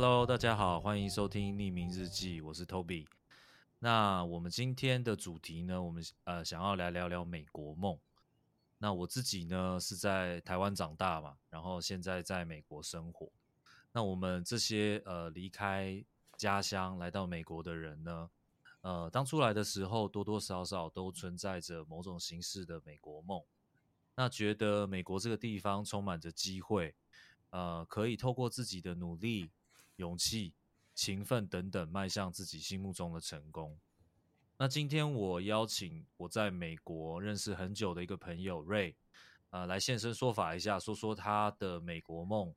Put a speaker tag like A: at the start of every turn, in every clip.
A: Hello，大家好，欢迎收听匿名日记，我是 Toby。那我们今天的主题呢，我们呃想要来聊聊美国梦。那我自己呢是在台湾长大嘛，然后现在在美国生活。那我们这些呃离开家乡来到美国的人呢，呃，当初来的时候多多少少都存在着某种形式的美国梦。那觉得美国这个地方充满着机会，呃，可以透过自己的努力。勇气、勤奋等等，迈向自己心目中的成功。那今天我邀请我在美国认识很久的一个朋友 Ray，呃，来现身说法一下，说说他的美国梦，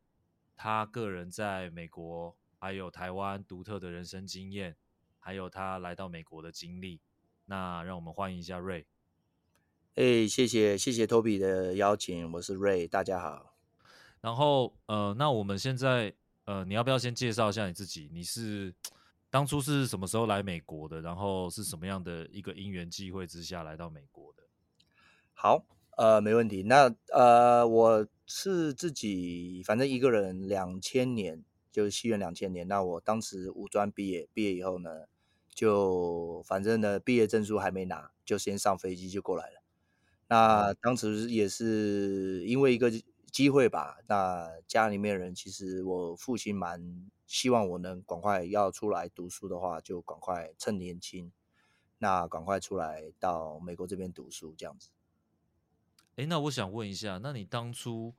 A: 他个人在美国还有台湾独特的人生经验，还有他来到美国的经历。那让我们欢迎一下 Ray。
B: 哎，谢谢谢谢 Toby 的邀请，我是 Ray，大家好。
A: 然后呃，那我们现在。呃，你要不要先介绍一下你自己？你是当初是什么时候来美国的？然后是什么样的一个因缘际会之下来到美国的？
B: 好，呃，没问题。那呃，我是自己反正一个人，两千年就是西元两千年。那我当时五专毕业，毕业以后呢，就反正呢，毕业证书还没拿，就先上飞机就过来了。那当时也是因为一个。机会吧，那家里面人其实我父亲蛮希望我能赶快要出来读书的话，就赶快趁年轻，那赶快出来到美国这边读书这样子。
A: 诶，那我想问一下，那你当初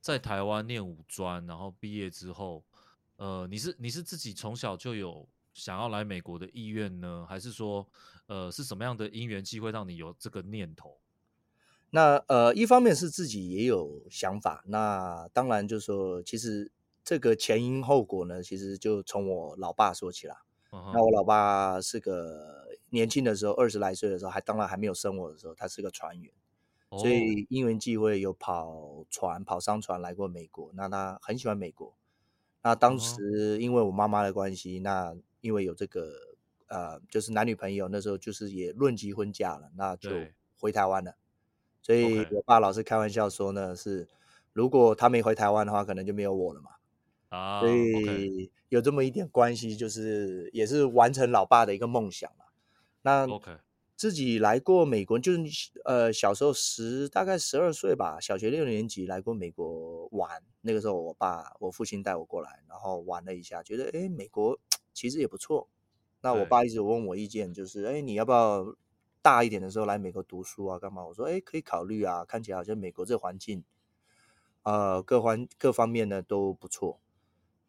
A: 在台湾念五专，然后毕业之后，呃，你是你是自己从小就有想要来美国的意愿呢，还是说，呃，是什么样的因缘机会让你有这个念头？
B: 那呃，一方面是自己也有想法，那当然就是说，其实这个前因后果呢，其实就从我老爸说起啦。Uh -huh. 那我老爸是个年轻的时候，二十来岁的时候，还当然还没有生我的时候，他是个船员，oh. 所以因缘际会有跑船、跑商船来过美国。那他很喜欢美国。那当时因为我妈妈的关系，那因为有这个呃，就是男女朋友，那时候就是也论及婚嫁了，那就回台湾了。所以，我爸老是开玩笑说呢，是如果他没回台湾的话，可能就没有我了嘛。啊，所以有这么一点关系，就是也是完成老爸的一个梦想嘛。那自己来过美国，就是呃小时候十大概十二岁吧，小学六年级来过美国玩。那个时候，我爸我父亲带我过来，然后玩了一下，觉得哎美国 其实也不错。那我爸一直问我意见，就是哎你要不要？大一点的时候来美国读书啊，干嘛？我说，哎，可以考虑啊。看起来好像美国这环境，呃，各环各方面呢都不错。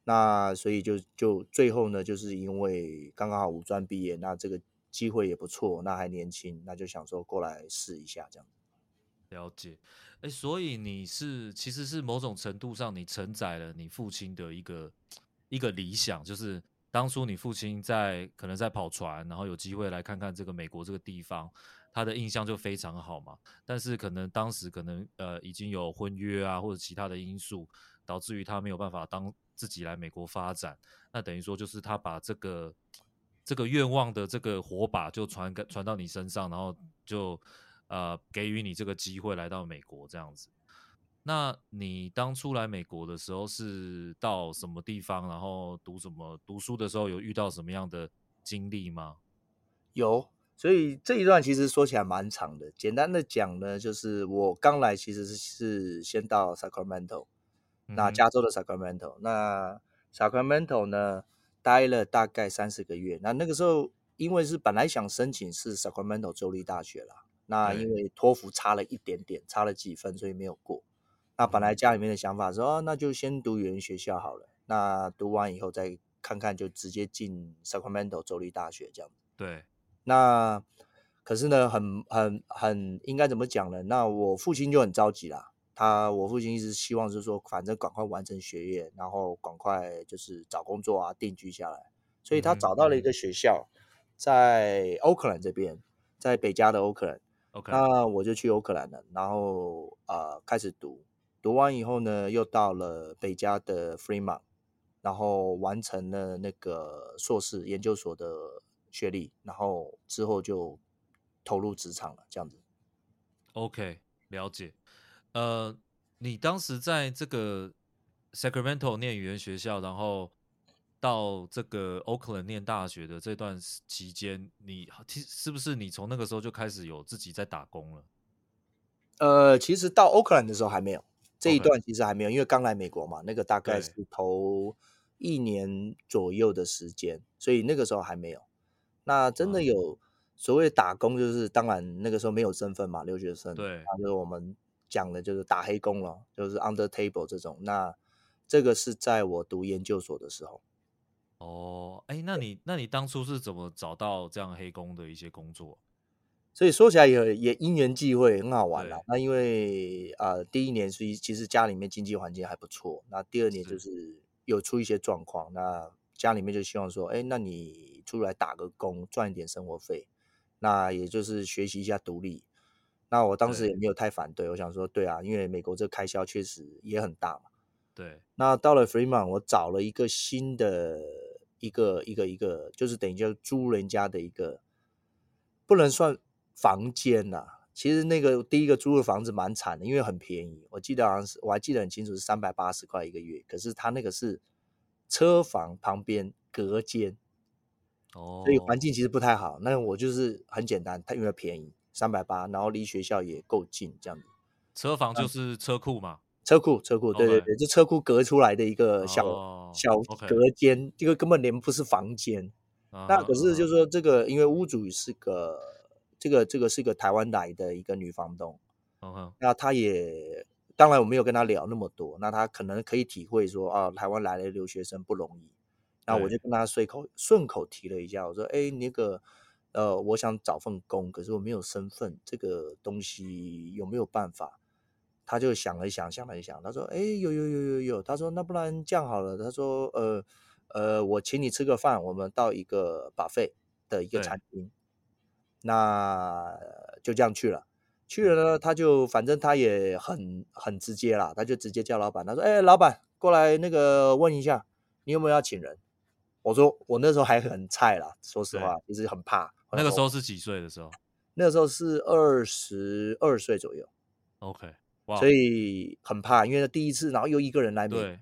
B: 那所以就就最后呢，就是因为刚刚好五专毕业，那这个机会也不错，那还年轻，那就想说过来试一下这样。
A: 了解，哎，所以你是其实是某种程度上，你承载了你父亲的一个一个理想，就是。当初你父亲在可能在跑船，然后有机会来看看这个美国这个地方，他的印象就非常好嘛。但是可能当时可能呃已经有婚约啊或者其他的因素，导致于他没有办法当自己来美国发展。那等于说就是他把这个这个愿望的这个火把就传给传到你身上，然后就呃给予你这个机会来到美国这样子。那你当初来美国的时候是到什么地方？然后读什么？读书的时候有遇到什么样的经历吗？
B: 有，所以这一段其实说起来蛮长的。简单的讲呢，就是我刚来其实是是先到 Sacramento，那加州的 Sacramento，嗯。那 Sacramento 呢待了大概三四个月。那那个时候因为是本来想申请是 Sacramento 州立大学啦，那因为托福差了一点点，差了几分，所以没有过。那本来家里面的想法说，哦，那就先读语言学校好了。那读完以后再看看，就直接进 Sacramento 州立大学这样。
A: 对。
B: 那可是呢，很很很应该怎么讲呢？那我父亲就很着急啦。他我父亲一直希望是说，反正赶快完成学业，然后赶快就是找工作啊，定居下来。所以他找到了一个学校，在 Oakland 这边，在北加的 Oakland。OK。那我就去 Oakland 了，然后呃开始读。读完以后呢，又到了北加的 Fremont，然后完成了那个硕士研究所的学历，然后之后就投入职场了，这样子。
A: OK，了解。呃，你当时在这个 Sacramento 念语言学校，然后到这个 Oakland 念大学的这段期间，你是不是你从那个时候就开始有自己在打工了？
B: 呃，其实到 Oakland 的时候还没有，这一段其实还没有，因为刚来美国嘛，那个大概是头一年左右的时间，所以那个时候还没有。那真的有所谓打工，就是当然那个时候没有身份嘛，留学生，
A: 对，
B: 那就是我们讲的就是打黑工了，就是 under table 这种。那这个是在我读研究所的时候。
A: 哦，哎，那你那你当初是怎么找到这样黑工的一些工作？
B: 所以说起来也也因缘际会，很好玩啦。那因为呃第一年是其实家里面经济环境还不错，那第二年就是有出一些状况，那家里面就希望说，哎，那你出来打个工赚一点生活费，那也就是学习一下独立。那我当时也没有太反对，对我想说，对啊，因为美国这开销确实也很大嘛。
A: 对。那
B: 到了 Fremont，我找了一个新的一个一个一个，就是等于就租人家的一个，不能算。房间呐、啊，其实那个第一个租的房子蛮惨的，因为很便宜，我记得好像是我还记得很清楚是三百八十块一个月，可是他那个是车房旁边隔间，哦，所以环境其实不太好。那我就是很简单，它因为便宜，三百八，然后离学校也够近，这样子。
A: 车房就是车库嘛？
B: 车库，车库，对对对，就车库隔出来的一个小、哦、小隔间，这个根本连不是房间。啊、那可是就是说这个，因为屋主是个。这个这个是一个台湾来的一个女房东，uh-huh. 那她也当然我没有跟她聊那么多，那她可能可以体会说啊，台湾来的留学生不容易，那我就跟她随口顺口提了一下，我说哎，那个呃，我想找份工，可是我没有身份，这个东西有没有办法？她就想了想，想了一想，她说哎，有有有有有，她说那不然这样好了，她说呃呃，我请你吃个饭，我们到一个 buffet 的一个餐厅。那就这样去了，去了呢，他就反正他也很很直接啦，他就直接叫老板，他说：“哎，老板过来那个问一下，你有没有要请人？”我说：“我那时候还很菜啦，说实话，一直很怕。”
A: 那个时候是几岁的时候？
B: 那个时候是二十二岁左右。
A: OK，
B: 所以很怕，因为第一次，然后又一个人来，对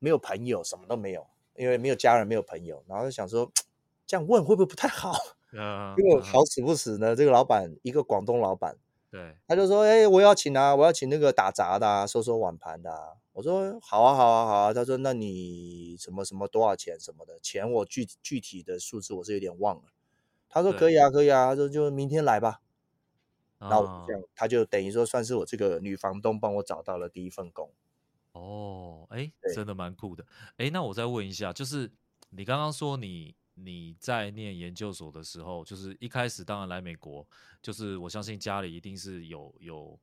B: 没有朋友，什么都没有，因为没有家人，没有朋友，然后就想说 这样问会不会不太好？
A: 嗯，
B: 结果好死不死呢，这个老板一个广东老板，
A: 对，
B: 他就说：“哎，我要请啊，我要请那个打杂的啊，收收碗盘的啊。”我说：“好啊，好啊，好啊。”他说：“那你什么什么多少钱什么的？钱我具具体的数字我是有点忘了。”他说：“可以啊，可以啊。”他说：“就明天来吧。”然后这样，他就等于说算是我这个女房东帮我找到了第一份工。
A: 哦，哎，真的蛮酷的。哎，那我再问一下，就是你刚刚说你。你在念研究所的时候，就是一开始当然来美国，就是我相信家里一定是有有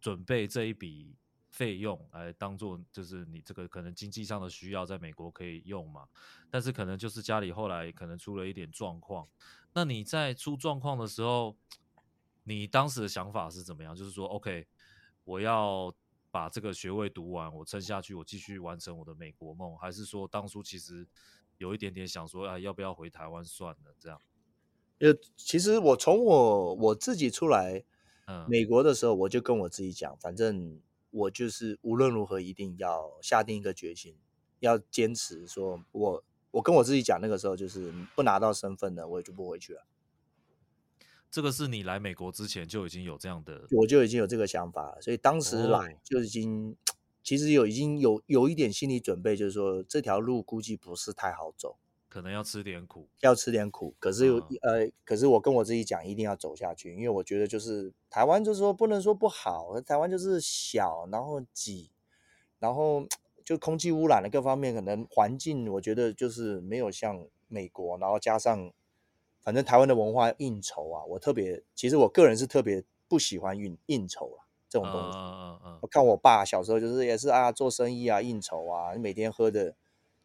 A: 准备这一笔费用来当做，就是你这个可能经济上的需要，在美国可以用嘛。但是可能就是家里后来可能出了一点状况。那你在出状况的时候，你当时的想法是怎么样？就是说，OK，我要把这个学位读完，我撑下去，我继续完成我的美国梦，还是说当初其实？有一点点想说啊，要不要回台湾算了？这样，
B: 呃，其实我从我我自己出来，嗯，美国的时候，我就跟我自己讲，反正我就是无论如何一定要下定一个决心，要坚持说我，我我跟我自己讲，那个时候就是不拿到身份的，我也就不回去了。
A: 这个是你来美国之前就已经有这样的，
B: 我就已经有这个想法了，所以当时来就已经。哦其实有已经有有一点心理准备，就是说这条路估计不是太好走，
A: 可能要吃点苦，
B: 要吃点苦。可是有、嗯、呃，可是我跟我自己讲，一定要走下去，因为我觉得就是台湾，就是说不能说不好，台湾就是小，然后挤，然后就空气污染的各方面，可能环境我觉得就是没有像美国，然后加上反正台湾的文化应酬啊，我特别其实我个人是特别不喜欢应应酬啊。这种东西，
A: 嗯嗯，
B: 我看我爸小时候就是也是啊，做生意啊，应酬啊，每天喝的，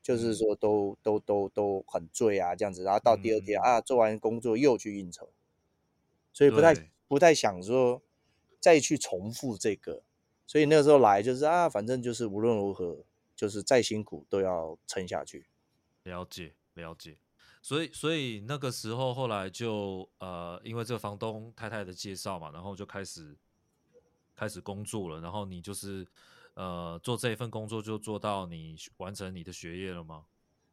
B: 就是说都、嗯、都都都很醉啊，这样子，然后到第二天、嗯、啊，做完工作又去应酬，所以不太不太想说再去重复这个，所以那个时候来就是啊，反正就是无论如何，就是再辛苦都要撑下去。
A: 了解了解，所以所以那个时候后来就呃，因为这个房东太太的介绍嘛，然后就开始。开始工作了，然后你就是，呃，做这一份工作就做到你完成你的学业了吗？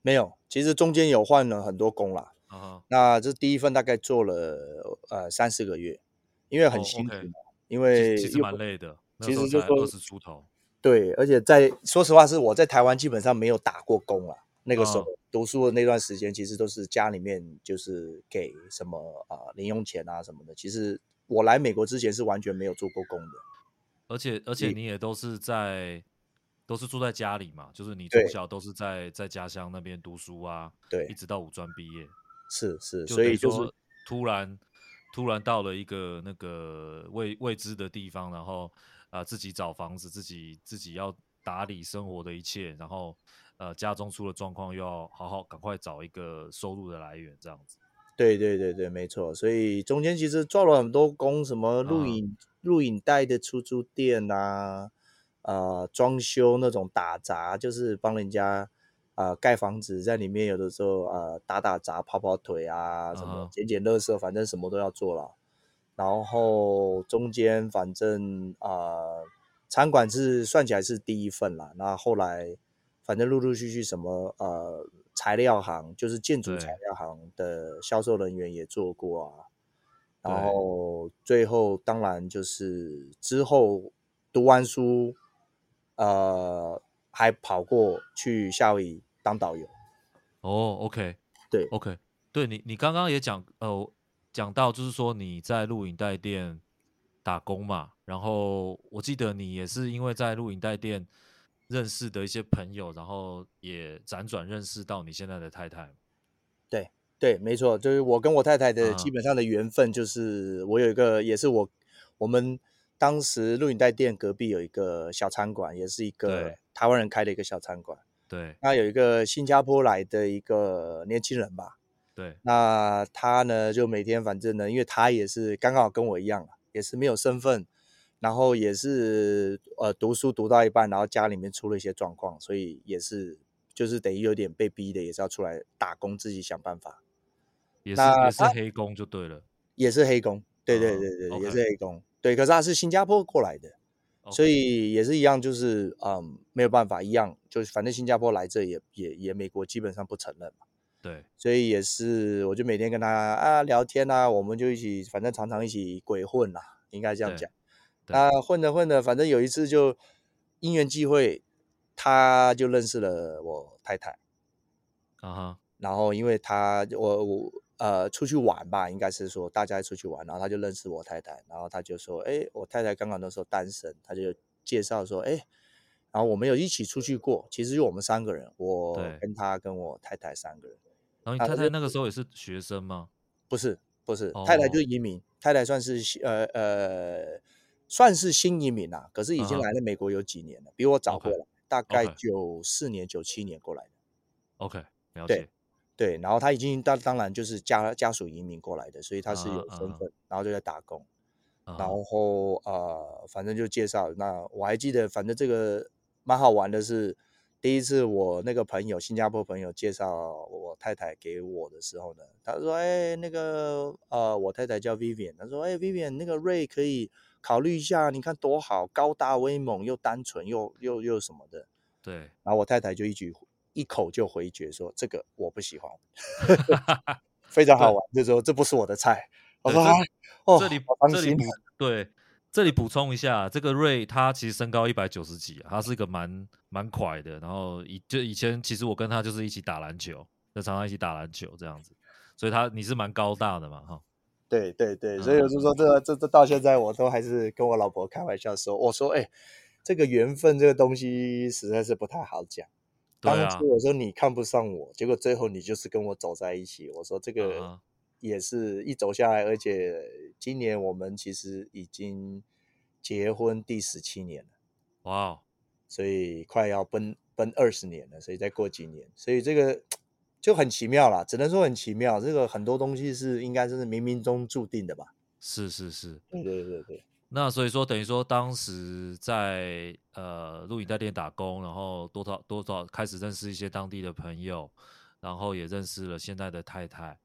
B: 没有，其实中间有换了很多工啦。
A: Uh -huh.
B: 那这第一份大概做了呃三四个月，因为很辛苦，oh. 因为
A: 其实蛮累的。
B: 其实就说
A: 二十出头，
B: 对，而且在说实话，是我在台湾基本上没有打过工了。那个时候、uh -huh. 读书的那段时间，其实都是家里面就是给什么啊、呃、零用钱啊什么的。其实我来美国之前是完全没有做过工的。
A: 而且而且你也都是在都是住在家里嘛，就是你从小都是在在家乡那边读书啊，
B: 对，
A: 一直到五专毕业。
B: 是是，所以就是
A: 突然突然到了一个那个未未知的地方，然后啊、呃、自己找房子，自己自己要打理生活的一切，然后呃家中出了状况，又要好好赶快找一个收入的来源，这样子。
B: 对对对对，没错。所以中间其实做了很多工，什么录影、啊、录影带的出租店啊，呃装修那种打杂，就是帮人家。啊、呃，盖房子在里面，有的时候啊、呃，打打杂、跑跑腿啊，什么捡捡垃圾，反正什么都要做了。然后中间反正啊、呃，餐馆是算起来是第一份啦。那后，后来反正陆陆续续什么呃，材料行就是建筑材料行的销售人员也做过啊。然后最后当然就是之后读完书，呃，还跑过去夏威夷。当导游，
A: 哦，OK，
B: 对
A: ，OK，对你，你刚刚也讲，呃，讲到就是说你在录影带店打工嘛，然后我记得你也是因为在录影带店认识的一些朋友，然后也辗转认识到你现在的太太。
B: 对，对，没错，就是我跟我太太的基本上的缘分，就是我有一个，也是我我们当时录影带店隔壁有一个小餐馆，也是一个台湾人开的一个小餐馆。
A: 对，
B: 那有一个新加坡来的一个年轻人吧，
A: 对，
B: 那他呢就每天反正呢，因为他也是刚刚好跟我一样，也是没有身份，然后也是呃读书读到一半，然后家里面出了一些状况，所以也是就是等于有点被逼的，也是要出来打工，自己想办法。
A: 也是也是黑工就对了，
B: 也是黑工，对对对对，哦、也是黑工，okay. 对，可是他是新加坡过来的。所以也是一样，就是嗯，没有办法，一样，就是反正新加坡来这也也也美国基本上不承认嘛。
A: 对，
B: 所以也是，我就每天跟他啊聊天啊，我们就一起，反正常常一起鬼混啦，应该这样讲。啊，混着混着，反正有一次就因缘际会，他就认识了我太太。
A: 啊哈。
B: 然后因为他我我。呃，出去玩吧，应该是说大家出去玩，然后他就认识我太太，然后他就说，哎，我太太刚刚那时候单身，他就介绍说，哎，然后我们有一起出去过，其实就我们三个人，我跟他跟我太太三个人。
A: 然后你太太那个时候也是学生吗？
B: 不是，不是，太太就是移民，哦、太太算是呃呃算是新移民啊，可是已经来了美国有几年了，uh. 比我早过来.大概九四年、九七年过来的。
A: OK，了解。
B: 对，然后他已经当当然就是家家属移民过来的，所以他是有身份，uh. 然后就在打工，uh. 然后呃，反正就介绍。那我还记得，反正这个蛮好玩的是，第一次我那个朋友，新加坡朋友介绍我太太给我的时候呢，他说：“哎，那个呃，我太太叫 Vivian，他说：哎，Vivian，那个 Ray 可以考虑一下，你看多好，高大威猛，又单纯，又又又什么的。”
A: 对，
B: 然后我太太就一句。一口就回绝说：“这个我不喜欢，非常好玩。”就说：“这不是我的菜。”我说：“哦，
A: 这里这里对，这里补充一下，这个瑞他其实身高一百九十几，他是一个蛮蛮快的。然后以就以前其实我跟他就是一起打篮球，就常常一起打篮球这样子。所以他你是蛮高大的嘛，哈。
B: 对对对，所以我就说这个这这到现在我都还是跟我老婆开玩笑说，我说哎，这个缘分这个东西实在是不太好讲。”当初我说你看不上我，结果最后你就是跟我走在一起。我说这个也是一走下来，而且今年我们其实已经结婚第十七年了。
A: 哇，
B: 所以快要奔奔二十年了，所以再过几年，所以这个就很奇妙啦，只能说很奇妙。这个很多东西是应该是冥冥中注定的吧？
A: 是是是，
B: 对对对对。
A: 那所以说，等于说当时在呃录影带店打工，然后多少多少开始认识一些当地的朋友，然后也认识了现在的太太。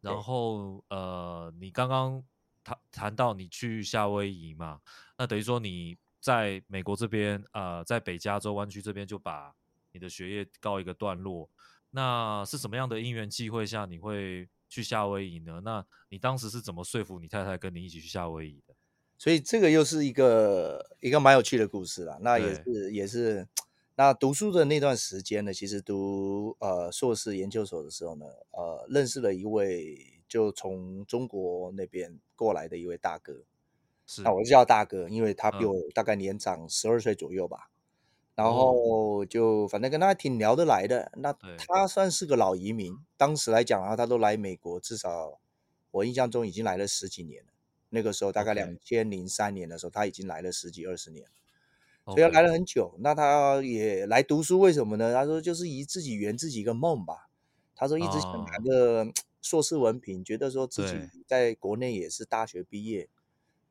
A: 然后呃，你刚刚谈谈到你去夏威夷嘛，那等于说你在美国这边呃，在北加州湾区这边就把你的学业告一个段落。那是什么样的因缘际会下你会去夏威夷呢？那你当时是怎么说服你太太跟你一起去夏威夷的？
B: 所以这个又是一个一个蛮有趣的故事啦。那也是也是，那读书的那段时间呢，其实读呃硕士研究所的时候呢，呃认识了一位就从中国那边过来的一位大哥。是，那我就叫大哥，因为他比我大概年长十二岁左右吧。嗯、然后就反正跟他挺聊得来的。那他算是个老移民，当时来讲啊，他都来美国，至少我印象中已经来了十几年了。那个时候大概两千零三年的时候，他已经来了十几二十年，所以他来了很久。那他也来读书，为什么呢？他说就是以自己圆自己一个梦吧。他说一直想拿个 硕士文凭，觉得说自己在国内也是大学毕业，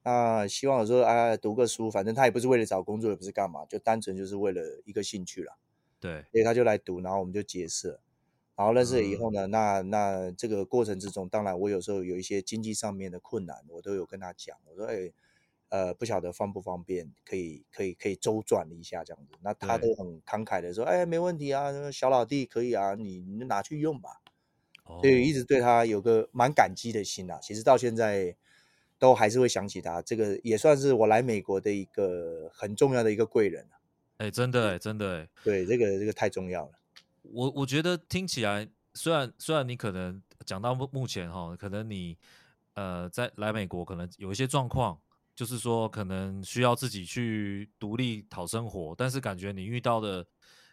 B: 那希望说啊读个书，反正他也不是为了找工作，也不是干嘛，就单纯就是为了一个兴趣了。
A: 对，
B: 所以他就来读，然后我们就结识。然后认识了以后呢，嗯、那那这个过程之中，当然我有时候有一些经济上面的困难，我都有跟他讲，我说哎，呃，不晓得方不方便，可以可以可以周转一下这样子。那他都很慷慨的说，哎，没问题啊，小老弟可以啊，你你拿去用吧。哦、所以一直对他有个蛮感激的心啊。其实到现在都还是会想起他，这个也算是我来美国的一个很重要的一个贵人。
A: 哎，真的哎，真的哎，
B: 对，这个这个太重要了。
A: 我我觉得听起来，虽然虽然你可能讲到目目前哈，可能你呃在来美国可能有一些状况，就是说可能需要自己去独立讨生活，但是感觉你遇到的，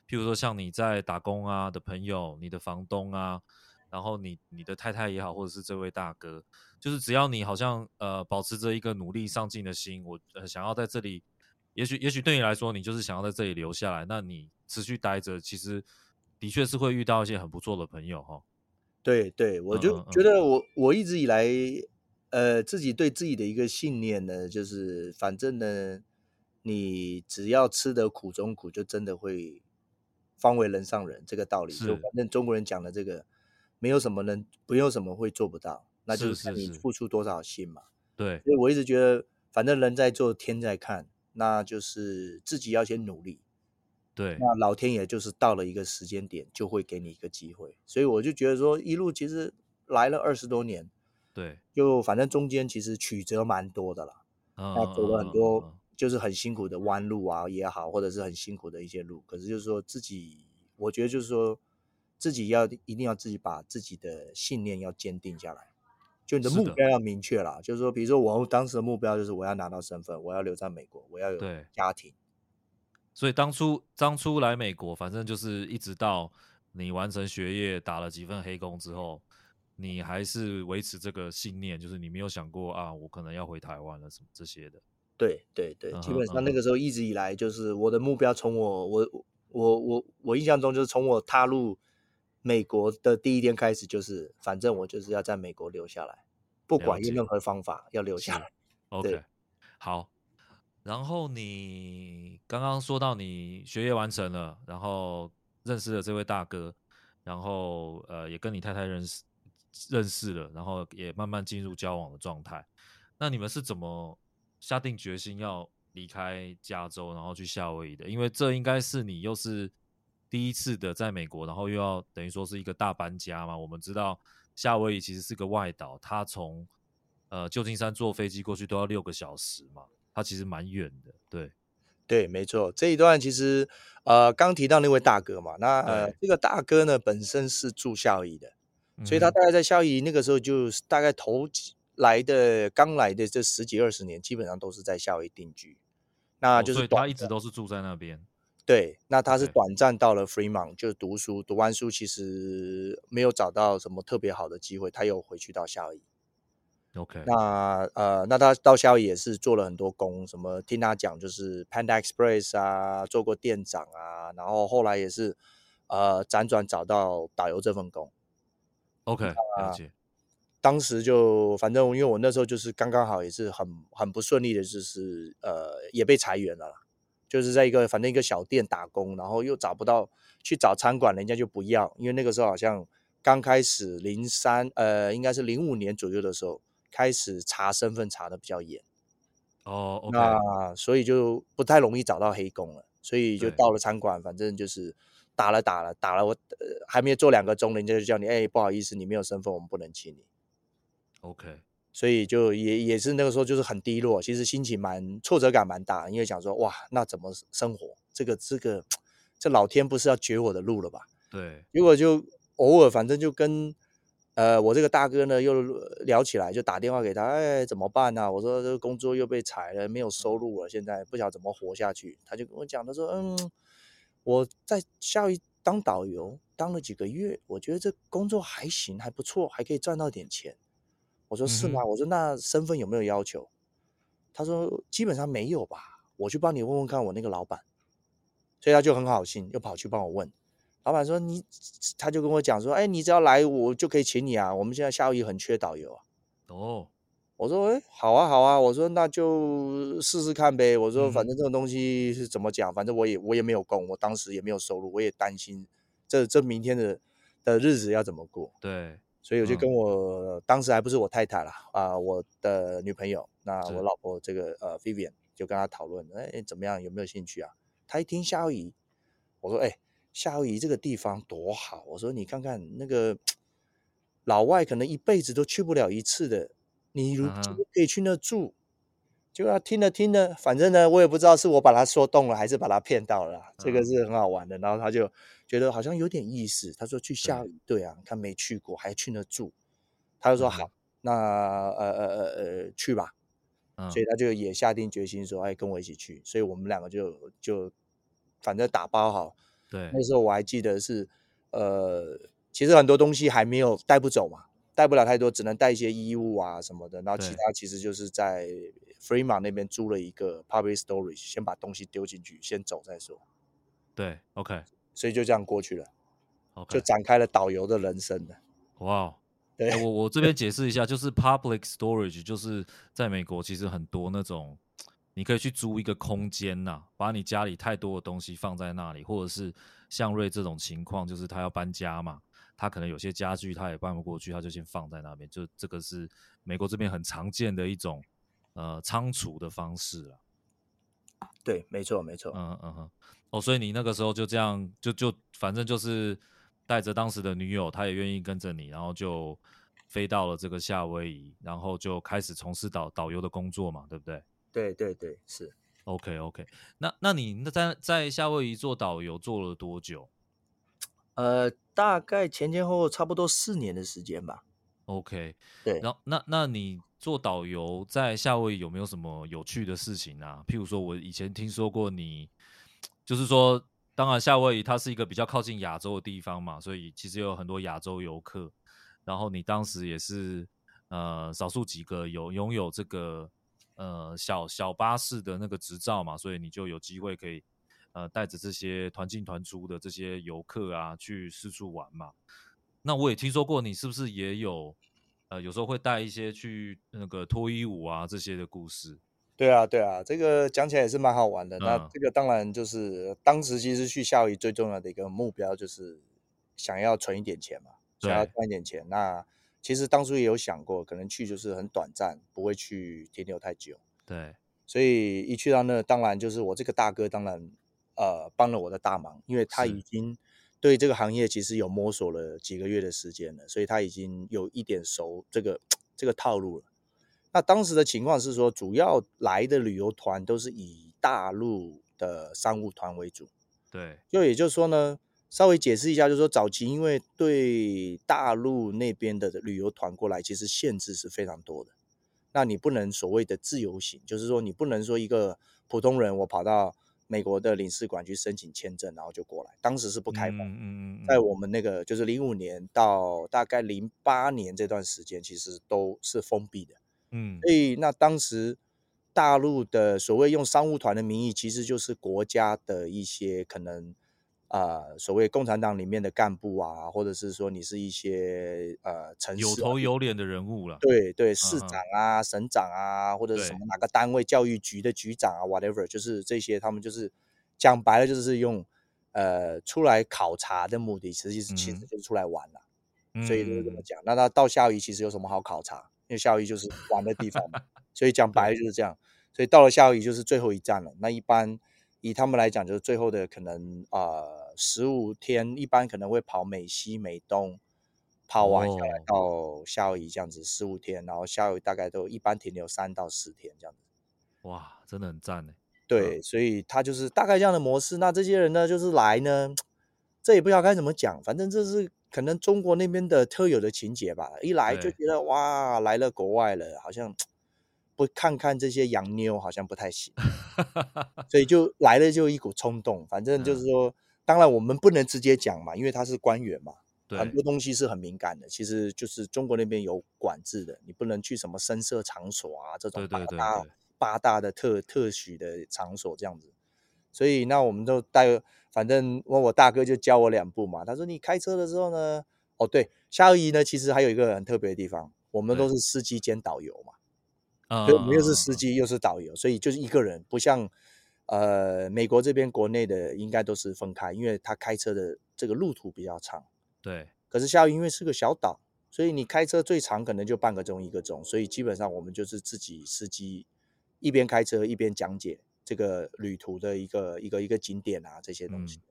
A: 譬如说像你在打工啊的朋友，你的房东啊，然后你你的太太也好，或者是这位大哥，就是只要你好像呃保持着一个努力上进的心，我呃想要在这里，也许也许对你来说，你就是想要在这里留下来，那你持续待着，其实。的确是会遇到一些很不错的朋友哈。
B: 对对，我就觉得我、嗯嗯、我一直以来，呃，自己对自己的一个信念呢，就是反正呢，你只要吃得苦中苦，就真的会方为人上人这个道理。就反正中国人讲的这个，没有什么人，没有什么会做不到，那就是看你付出多少心嘛。
A: 对，
B: 所以我一直觉得，反正人在做，天在看，那就是自己要先努力。
A: 对，
B: 那老天爷就是到了一个时间点，就会给你一个机会，所以我就觉得说，一路其实来了二十多年，
A: 对，
B: 就反正中间其实曲折蛮多的啦，那、嗯、走了很多就是很辛苦的弯路啊也好，或者是很辛苦的一些路，可是就是说自己，我觉得就是说自己要一定要自己把自己的信念要坚定下来，就你的目标要明确啦，是就是说，比如说我当时的目标就是我要拿到身份，我要留在美国，我要有家庭。
A: 所以当初当初来美国，反正就是一直到你完成学业，打了几份黑工之后，你还是维持这个信念，就是你没有想过啊，我可能要回台湾了什么这些的。
B: 对对对，基本上那个时候一直以来就是我的目标，从我我我我我印象中就是从我踏入美国的第一天开始，就是反正我就是要在美国留下来，不管用任何方法要留下来。
A: OK，好。然后你刚刚说到你学业完成了，然后认识了这位大哥，然后呃也跟你太太认识认识了，然后也慢慢进入交往的状态。那你们是怎么下定决心要离开加州，然后去夏威夷的？因为这应该是你又是第一次的在美国，然后又要等于说是一个大搬家嘛。我们知道夏威夷其实是个外岛，他从呃旧金山坐飞机过去都要六个小时嘛。他其实蛮远的，对，
B: 对，没错。这一段其实，呃，刚提到那位大哥嘛，那呃，这个大哥呢本身是住夏威夷的，嗯，所以他大概在夏威夷那个时候就大概头来的刚来的这十几二十年，基本上都是在夏威夷定居。那就是，哦，所以
A: 他一直都是住在那边。
B: 对，那他是短暂到了 Fremont 就读书，读完书其实没有找到什么特别好的机会，他又回去到夏威夷。
A: OK，
B: 那呃，那他到夏威夷也是做了很多工，什么听他讲就是 Panda Express 啊，做过店长啊，然后后来也是呃辗转找到导游这份工。
A: OK，了解。
B: 当时就反正因为我那时候就是刚刚好也是很很不顺利的，就是呃也被裁员了啦，就是在一个反正一个小店打工，然后又找不到去找餐馆，人家就不要，因为那个时候好像刚开始零三呃应该是零五年左右的时候。开始查身份查的比较严，
A: 哦、oh,
B: 那所以就不太容易找到黑工了，所以就到了餐馆，反正就是打了打了打了，我、呃、还没有做两个钟，人家就叫你，哎，不好意思，你没有身份，我们不能请你。
A: OK，
B: 所以就也也是那个时候就是很低落，其实心情蛮挫折感蛮大，因为想说哇，那怎么生活？这个这个这老天不是要绝我的路了吧？
A: 对，
B: 结果就偶尔反正就跟呃我这个大哥呢又聊起来，就打电话给他，哎，怎么办呢、啊？我说这个工作又被裁了，没有收入了，现在不晓得怎么活下去。他就跟我讲，他说嗯，我在夏威夷当导游当了几个月，我觉得这工作还行，还不错，还可以赚到点钱。我说是吗？嗯、我说那身份有没有要求？他说基本上没有吧。我去帮你问问看我那个老板，所以他就很好心，又跑去帮我问。老板说你，他就跟我讲说，哎，你只要来，我就可以请你啊。我们现在夏威夷很缺导游啊。
A: 哦，
B: 我说哎，好啊好啊。我说那就试试看呗。我说反正这种东西是怎么讲，反正我也我也没有工，我当时也没有收入，我也担心这这明天的的日子要怎么过。
A: 对。
B: 所以我就跟我、嗯、当时还不是我太太啦，啊、呃，我的女朋友，那我老婆这个呃 Vivian 就跟她讨论，哎，怎么样，有没有兴趣啊？她一听夏威夷，我说，哎，夏威夷这个地方多好，我说你看看那个老外可能一辈子都去不了一次的，你如可以去那住。嗯就要听了听了，反正呢，我也不知道是我把他说动了，还是把他骗到了。这个是很好玩的。然后他就觉得好像有点意思，他说去夏威夷，对啊，他没去过，还去那住。他就说好，那呃呃呃呃去吧。所以他就也下定决心说，哎，跟我一起去。所以我们两个就就反正打包好。
A: 对，
B: 那时候我还记得是呃，其实很多东西还没有带不走嘛，带不了太多，只能带一些衣物啊什么的。然后其他其实就是在。Fremont 那边租了一个 public storage，先把东西丢进去，先走再说。
A: 对，OK，
B: 所以就这样过去了就展开了导游的人生了。
A: 哇、wow，
B: 对，
A: 我我这边解释一下，就是 public storage，就是在美国其实很多那种，你可以去租一个空间呐、啊，把你家里太多的东西放在那里，或者是像瑞这种情况，就是他要搬家嘛，他可能有些家具他也搬不过去，他就先放在那边，就这个是美国这边很常见的一种。呃，仓储的方式啊，
B: 对，没错，没错，
A: 嗯嗯哼，哦，所以你那个时候就这样，就就反正就是带着当时的女友，她也愿意跟着你，然后就飞到了这个夏威夷，然后就开始从事导导游的工作嘛，对不对？
B: 对对对，是。
A: OK OK，那那你那在在夏威夷做导游做了多久？
B: 呃，大概前前后后差不多四年的时间吧。
A: OK，
B: 对，
A: 然后那那你做导游在夏威夷有没有什么有趣的事情啊？譬如说，我以前听说过你，就是说，当然夏威夷它是一个比较靠近亚洲的地方嘛，所以其实有很多亚洲游客。然后你当时也是呃少数几个有拥有这个呃小小巴士的那个执照嘛，所以你就有机会可以呃带着这些团进团出的这些游客啊去四处玩嘛。那我也听说过，你是不是也有，呃，有时候会带一些去那个脱衣舞啊这些的故事？
B: 对啊，对啊，这个讲起来也是蛮好玩的。嗯。那这个当然就是当时其实去夏威夷最重要的一个目标就是想要存一点钱嘛，想要赚一点钱。那其实当初也有想过，可能去就是很短暂，不会去停留太久。
A: 对，
B: 所以一去到那，当然就是我这个大哥当然呃帮了我的大忙，因为他已经。对这个行业其实有摸索了几个月的时间了，所以他已经有一点熟这个 这个套路了。那当时的情况是说，主要来的旅游团都是以大陆的商务团为主。
A: 对，
B: 就也就是说呢，稍微解释一下，就是说早期因为对大陆那边的旅游团过来，其实限制是非常多的。那你不能所谓的自由行，就是说你不能说一个普通人我跑到。美国的领事馆去申请签证，然后就过来。当时是不开放。
A: 嗯嗯，
B: 在我们那个就是零五年到大概零八年这段时间，其实都是封闭的。
A: 嗯，
B: 所以那当时大陆的所谓用商务团的名义，其实就是国家的一些可能。呃，所谓共产党里面的干部啊，或者是说你是一些呃城市、啊、
A: 有头有脸的人物了，
B: 对对，市长啊、嗯、省长啊，或者是什么哪个单位教育局的局长啊，whatever，就是这些，他们就是讲白了，就是用呃出来考察的目的，实际其实就是出来玩了、嗯，所以就是这么讲。那他到夏威夷其实有什么好考察？因为夏威夷就是玩的地方嘛，所以讲白了就是这样。所以到了夏威夷就是最后一站了。那一般。以他们来讲，就是最后的可能啊、呃，十五天，一般可能会跑美西美东，跑完下来到夏威夷这样子十五天，然后夏威夷大概都一般停留三到四天这样子。
A: 哇，真的很赞呢。
B: 对，所以他就是大概这样的模式。那这些人呢，就是来呢，这也不知道该怎么讲，反正这是可能中国那边的特有的情节吧。一来就觉得哇，来了国外了，好像不看看这些洋妞好像不太行，所以就来了就一股冲动。反正就是说，当然我们不能直接讲嘛，因为他是官员嘛，很多东西是很敏感的。其实就是中国那边有管制的，你不能去什么深色场所啊这种。对对对，对。八大的特特许的场所这样子，所以那我们就带，反正我我大哥就教我两步嘛。他说你开车的时候呢，哦对，夏威夷呢其实还有一个很特别的地方，我们都是司机兼导游嘛，啊，我们又是司机又是导游，所以就是一个人，不像呃美国这边国内的应该都是分开，因为他开车的这个路途比较长。对，可是夏威夷因为是个小岛，所以你开车最长可能就半个钟一个钟，所以基本上我们就是自己司机。一边开车一边讲解这个旅途的一个一个一个景点啊，这些东西。嗯、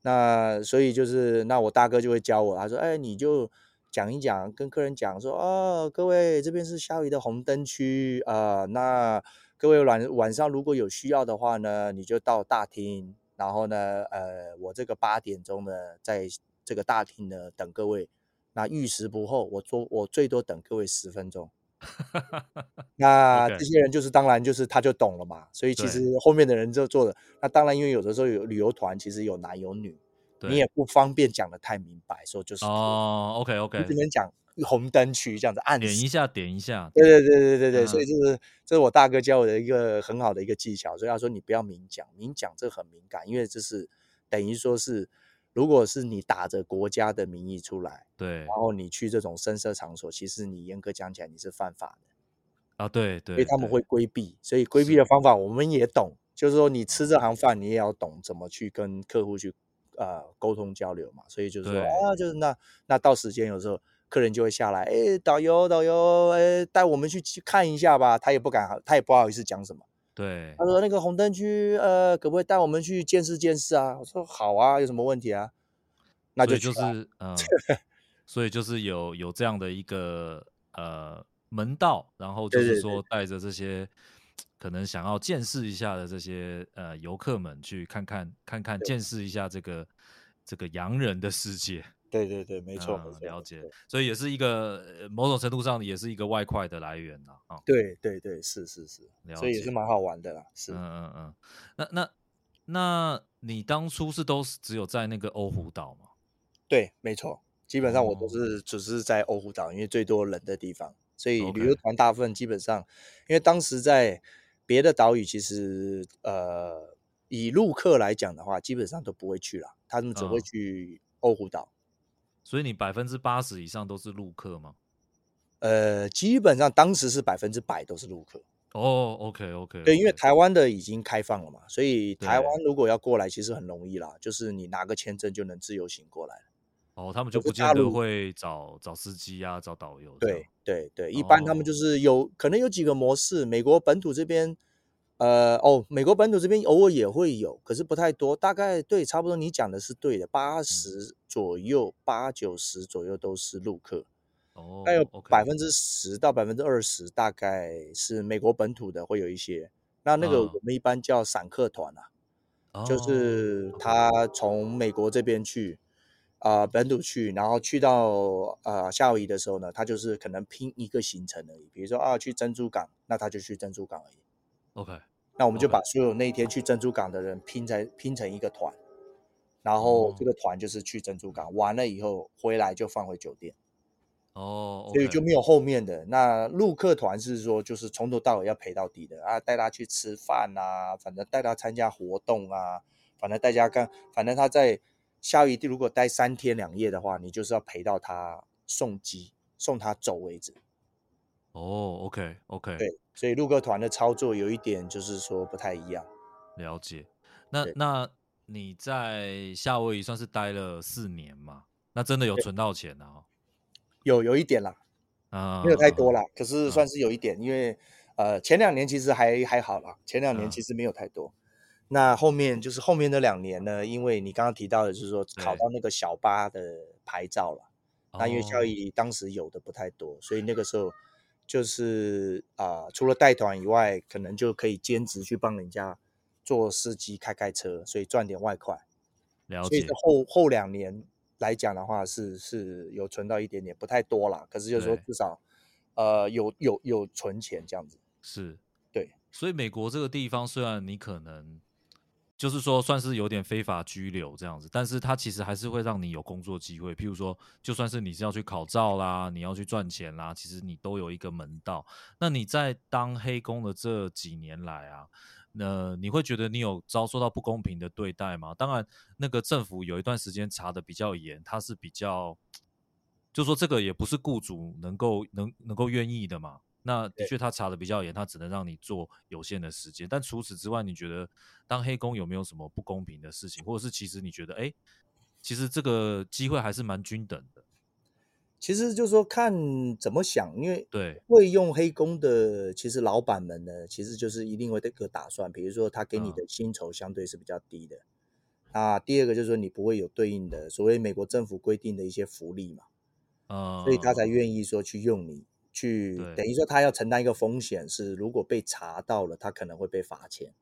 B: 那所以就是那我大哥就会教我，他说：“哎，你就讲一讲，跟客人讲说，哦，各位这边是夏威夷的红灯区啊、呃。那各位晚晚上如果有需要的话呢，你就到大厅，然后呢，呃，我这个八点钟呢，在这个大厅呢等各位。那遇时不候，我做我最多等各位十分钟。” 那这些人就是当然就是他就懂了嘛，所以其实后面的人就做的。那当然，因为有的时候有旅游团，其实有男有女，你也不方便讲的太明白，说就是
A: 哦，OK OK，
B: 你只能讲红灯区这样子按点
A: 一下点一下，
B: 对对对对对对，所以就是这是我大哥教我的一个很好的一个技巧，所以他说你不要明讲，明讲这很敏感，因为这是等于说是。如果是你打着国家的名义出来，对，然后你去这种声色场所，其实你严格讲起来你是犯法的。
A: 啊，对对，
B: 因为他们会。规避，所以规避的。方法我们也懂，就是说你吃这行饭，你也要懂怎么去跟客户去呃沟通交流嘛，所以就是说啊，就是那那到时间有时候客人就会下来，哎，导游导游，哎，带我们去去看一下吧，他也不敢，他也不好意思讲什么。对，他说那个红灯区，呃，可不可以带我们去见识见识啊？我说好啊，有什么问题啊？那就就是，嗯、呃，
A: 所以就是有有这样的一个呃门道，然后就是说带着这些对对对可能想要见识一下的这些呃游客们去看看看看见识一下这个这个洋人的世界。
B: 对对对，没错，
A: 嗯、了解。所以也是一个某种程度上也是一个外快的来源呐。啊，
B: 对对对，是是是，所以也是蛮好玩的啦。是，嗯嗯
A: 嗯。那那那你当初是都是只有在那个欧胡岛吗？
B: 对，没错，基本上我都是、哦、只是在欧胡岛，因为最多人的地方，所以旅游团大部分基本上，因为当时在别的岛屿，其实呃以陆客来讲的话，基本上都不会去了，他们只会去欧胡岛。哦
A: 所以你百分之八十以上都是陆客吗？
B: 呃，基本上当时是百分之百都是陆客。
A: 哦，OK OK。
B: 对，因为台湾的已经开放了嘛，所以台湾如果要过来，其实很容易啦，就是你拿个签证就能自由行过来。
A: 哦，他们就不见得会找找司机啊，找导游。
B: 对对对，一般他们就是有、哦、可能有几个模式，美国本土这边。呃哦，美国本土这边偶尔也会有，可是不太多。大概对，差不多你讲的是对的，八十左右，八九十左右都是陆客。哦，还有百分之十到百分之二十，大概是美国本土的会有一些。那那个我们一般叫散客团啊，哦、就是他从美国这边去啊、呃、本土去，然后去到啊、呃、夏威夷的时候呢，他就是可能拼一个行程而已。比如说啊去珍珠港，那他就去珍珠港而已。
A: OK。
B: 那我们就把所有那一天去珍珠港的人拼成拼成一个团，然后这个团就是去珍珠港，完了以后回来就放回酒店。哦，oh, okay. 所以就没有后面的。那陆客团是说就是从头到尾要陪到底的啊，带他去吃饭啊，反正带他参加活动啊，反正大家看，反正他在夏威夷如果待三天两夜的话，你就是要陪到他送机送他走为止。
A: 哦、oh,，OK OK，
B: 对，所以陆客团的操作有一点就是说不太一样。
A: 了解，那那你在夏威夷算是待了四年嘛？那真的有存到钱啊？
B: 有有一点啦，啊，没有太多啦，可是算是有一点，因为呃前两年其实还还好啦，前两年其实没有太多，那后面就是后面的两年呢，因为你刚刚提到的，就是说考到那个小巴的牌照了。那因为效益当时有的不太多，所以那个时候就是啊、呃，除了带团以外，可能就可以兼职去帮人家做司机开开车，所以赚点外快。
A: 了解。
B: 所以后后两年来讲的话是，是是有存到一点点，不太多啦。可是就是说至少呃有有有存钱这样子。
A: 是，
B: 对。所
A: 以美国这个地方虽然你可能。就是说，算是有点非法居留这样子，但是它其实还是会让你有工作机会。譬如说，就算是你是要去考照啦，你要去赚钱啦，其实你都有一个门道。那你在当黑工的这几年来啊，那你会觉得你有遭受到不公平的对待吗？当然，那个政府有一段时间查的比较严，它是比较，就说这个也不是雇主能够能能够愿意的嘛。那的确，他查的比较严，他只能让你做有限的时间。但除此之外，你觉得当黑工有没有什么不公平的事情，或者是其实你觉得，哎，其实这个机会还是蛮均等的。
B: 其实就是说看怎么想，因为
A: 对
B: 会用黑工的，其实老板们呢，其实就是一定会这个打算，比如说他给你的薪酬相对是比较低的。啊、嗯，第二个就是说你不会有对应的所谓美国政府规定的一些福利嘛，
A: 啊、嗯，
B: 所以他才愿意说去用你。去等于说他要承担一个风险，是如果被查到了，他可能会被罚钱，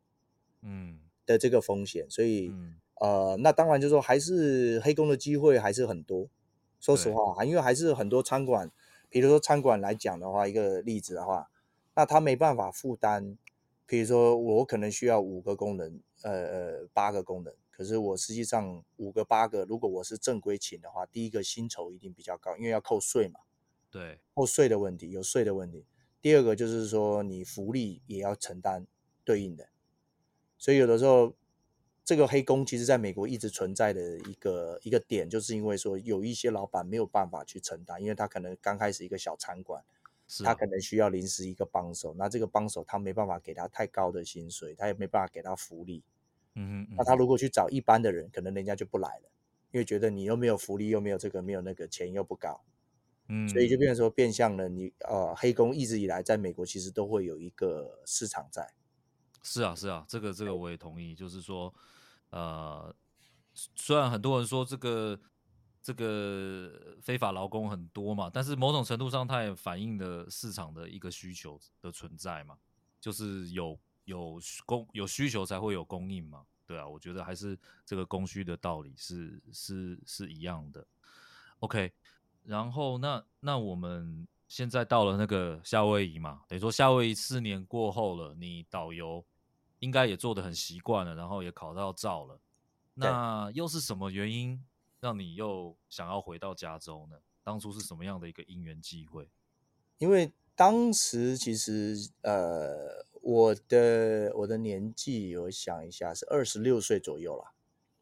B: 嗯的这个风险，所以、嗯、呃，那当然就是说还是黑工的机会还是很多。说实话，因为还是很多餐馆，比如说餐馆来讲的话，一个例子的话，那他没办法负担，比如说我可能需要五个工人，呃呃八个工人，可是我实际上五个八个，如果我是正规请的话，第一个薪酬一定比较高，因为要扣税嘛。
A: 对，
B: 扣税的问题，有税的问题。第二个就是说，你福利也要承担对应的。所以有的时候，这个黑工其实在美国一直存在的一个一个点，就是因为说有一些老板没有办法去承担，因为他可能刚开始一个小餐
A: 馆，
B: 他可能需要临时一个帮手，那这个帮手他没办法给他太高的薪水，他也没办法给他福利。
A: 嗯哼，
B: 那他如果去找一般的人，可能人家就不来了，因为觉得你又没有福利，又没有这个，没有那个，钱又不高。嗯，所以就变成说变相了，你呃，黑工一直以来在美国其实都会有一个市场在。
A: 是啊，是啊，这个这个我也同意，就是说，呃，虽然很多人说这个这个非法劳工很多嘛，但是某种程度上它也反映了市场的一个需求的存在嘛，就是有有供有需求才会有供应嘛，对啊，我觉得还是这个供需的道理是是是一样的。OK。然后那那我们现在到了那个夏威夷嘛，等于说夏威夷四年过后了，你导游应该也做得很习惯了，然后也考到照了。那又是什么原因让你又想要回到加州呢？当初是什么样的一个因缘机会？
B: 因为当时其实呃，我的我的年纪我想一下是二十六岁左右了。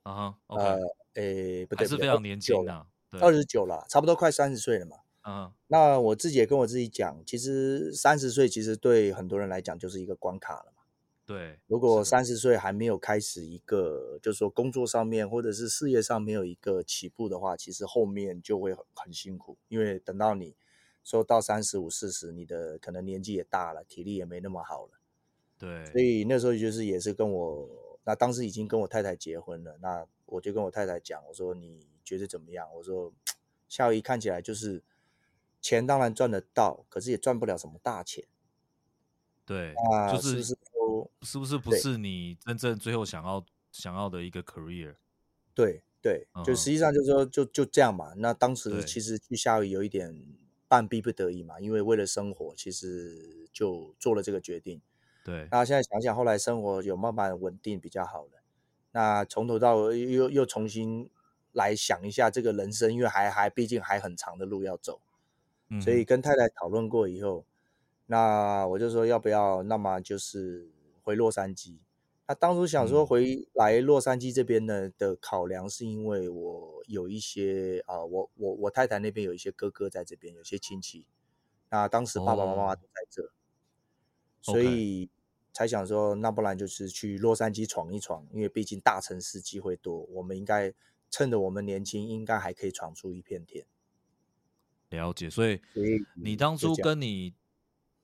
A: 啊、uh okay.
B: 呃，诶，不对，
A: 还是非常年轻啊。
B: 二十九了，差不多快三十岁了嘛。
A: 嗯，
B: 那我自己也跟我自己讲，其实三十岁其实对很多人来讲就是一个关卡了嘛。
A: 对，
B: 如果三十岁还没有开始一个，就是说工作上面或者是事业上没有一个起步的话，其实后面就会很很辛苦，因为等到你说到三十五、四十，你的可能年纪也大了，体力也没那么好了。
A: 对，
B: 所以那时候就是也是跟我，那当时已经跟我太太结婚了，那我就跟我太太讲，我说你。觉得怎么样？我说，夏威夷看起来就是钱当然赚得到，可是也赚不了什么大钱。
A: 对，
B: 啊、
A: 就是
B: 是不是，
A: 是不是不是你真正最后想要想要的一个 career？
B: 对对，就实际上就是说就就这样嘛。那当时其实去夏威夷有一点半逼不得已嘛，因为为了生活，其实就做了这个决定。
A: 对，
B: 那现在想想，后来生活有慢慢稳定比较好了。那从头到尾又又重新。来想一下这个人生，因为还还毕竟还很长的路要走，嗯，所以跟太太讨论过以后，那我就说要不要，那么就是回洛杉矶。那当初想说回来洛杉矶这边呢的考量，是因为我有一些啊，我我我太太那边有一些哥哥在这边，有些亲戚。那当时爸爸妈妈都在这，哦，所以才想说，那不然就是去洛杉矶闯一闯，因为毕竟大城市机会多，我们应该。趁着我们年轻，应该还可以闯出一片天。
A: 了解，所以你当初跟你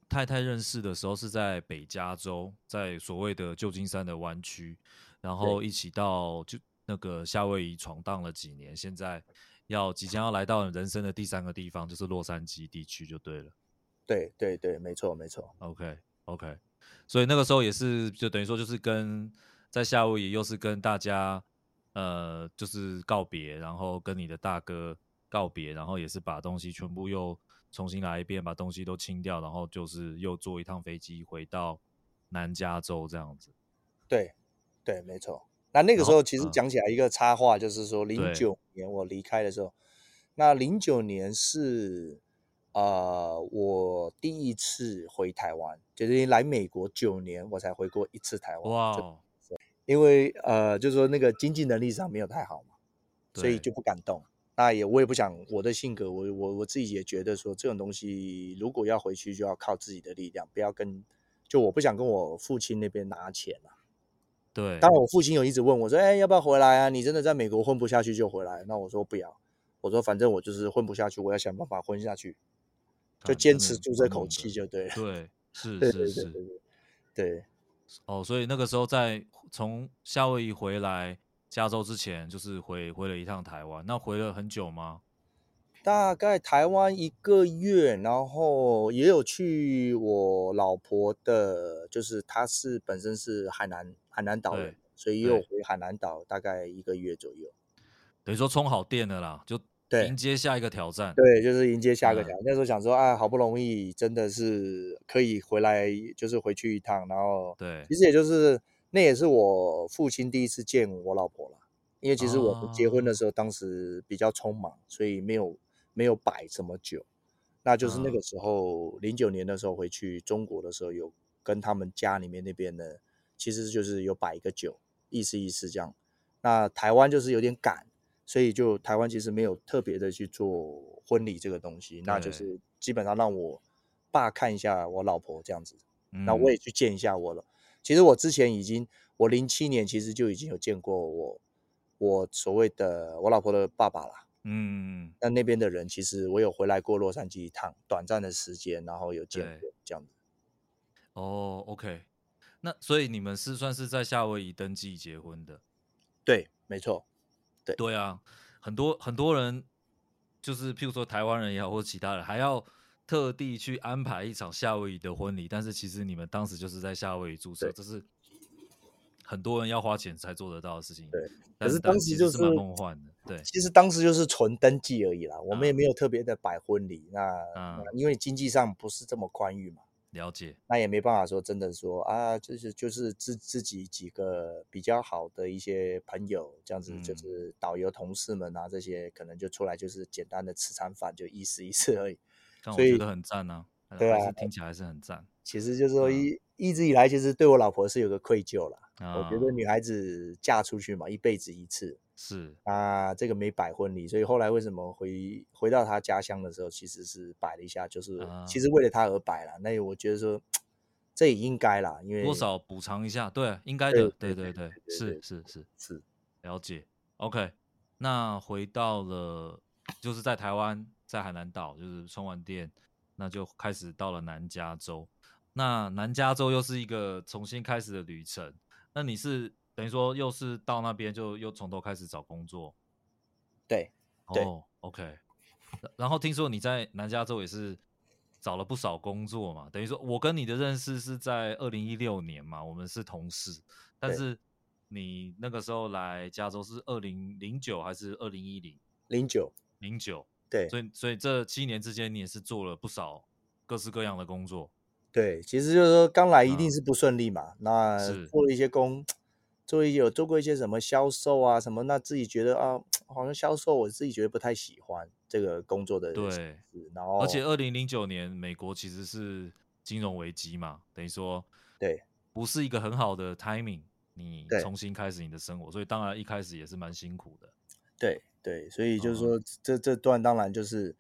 A: 太太认识的时候是在北加州，在所谓的旧金山的湾区。然后一起到就那个夏威夷闯荡了几年，现在要即将要来到人生的第三个地方，就是洛杉矶地区就对了。
B: 对对对，没错没错。
A: OK OK，所以那个时候也是就等于说就是跟在夏威夷又是跟大家呃就是告别，然后跟你的大哥告别，然后也是把东西全部又重新来一遍，把东西都清掉，然后就是又坐一趟飞机回到南加州这样子。
B: 对对，没错。那那个时候其实讲起来一个插话，就是说零九年我离开的时候，那零九年是。呃，我第一次回台湾，就是来美国九年，我才回过一次台湾。哇因为呃，就是说那个经济能力上没有太好嘛，所以就不敢动。那也我也不想，我的性格，我我我自己也觉得说，这种东西如果要回去，就要靠自己的力量，不要跟，就我不想跟我父亲那边拿钱啊。
A: 对，
B: 当然我父亲有一直问我说，哎，要不要回来啊？你真的在美国混不下去就回来？那我说不要，我说反正我就是混不下去，我要想办法混下去。就坚持住这口气就对了。
A: 对，是是是，对，
B: 对。
A: 哦，所以那个时候在从夏威夷回来加州之前，就是回回了一趟台湾。那回了很久吗？
B: 大概台湾一个月，然后也有去我老婆的，就是她是本身是海南海南岛人，所以也有回海南岛大概一个月左右。
A: 等于说充好电了啦，就。对，迎接下一个挑战，
B: 对，就是迎接下一个挑战。嗯、那时候想说，啊，好不容易真的是可以回来，就是回去一趟，然后，对，其实也就是那也是我父亲第一次见我老婆了，因为其实我们结婚的时候，当时比较匆忙，哦、所以没有没有摆什么酒，那就是那个时候零九、嗯、年的时候回去中国的时候，有跟他们家里面那边的，其实就是有摆一个酒，意思意思这样。那台湾就是有点赶。所以就台湾其实没有特别的去做婚礼这个东西，那就是基本上让我爸看一下我老婆这样子，那、嗯、我也去见一下我了。其实我之前已经，我零七年其实就已经有见过我我所谓的我老婆的爸爸啦。嗯，那那边的人其实我有回来过洛杉矶一趟，短暂的时间，然后有见过这样子。
A: 哦，OK，那所以你们是算是在夏威夷登记结婚的？
B: 对，没错。对
A: 对啊，很多很多人就是譬如说台湾人也好，或者其他人，还要特地去安排一场夏威夷的婚礼。但是其实你们当时就是在夏威夷注册，这是很多人要花钱才做得到的事情。
B: 对，
A: 但是当时就是蛮梦幻的。对，
B: 其实当时就是纯登记而已啦，我们也没有特别的摆婚礼。那、
A: 嗯、
B: 那因为经济上不是这么宽裕嘛。
A: 了解，
B: 那也没办法说真的说啊，就是就是自自己几个比较好的一些朋友这样子，就是导游同事们啊，这些可能就出来就是简单的吃餐饭，就意思意思而已。
A: 但我觉得很赞啊，
B: 对啊，
A: 听起来还是很赞。
B: 其实就是说一一直以来，其实对我老婆是有个愧疚了。我觉得女孩子嫁出去嘛，一辈子一次。
A: 是
B: 啊，这个没摆婚礼，所以后来为什么回回到她家乡的时候，其实是摆了一下，就是、uh, 其实为了她而摆了。那我觉得说这也应该啦，因为
A: 多少补偿一下，对，应该的，对对对，是是是
B: 是，
A: 了解。OK，那回到了就是在台湾，在海南岛，就是充完电，那就开始到了南加州。那南加州又是一个重新开始的旅程。那你是？等于说又是到那边就又从头开始找工作，
B: 对，对
A: 哦，OK。然后听说你在南加州也是找了不少工作嘛？等于说我跟你的认识是在二零一六年嘛，我们是同事。但是你那个时候来加州是二零零九还是二零一零？
B: 零九，
A: 零九，
B: 对。
A: 所以所以这七年之间你也是做了不少各式各样的工作。
B: 对，其实就是说刚来一定是不顺利嘛，嗯、那做了一些工。做一有做过一些什么销售啊什么，那自己觉得啊，好像销售我自己觉得不太喜欢这个工作的。
A: 对，
B: 然后
A: 而且二零零九年美国其实是金融危机嘛，等于说
B: 对，
A: 不是一个很好的 timing，你重新开始你的生活，所以当然一开始也是蛮辛苦的。
B: 对对，所以就是说、嗯、这这段当然就是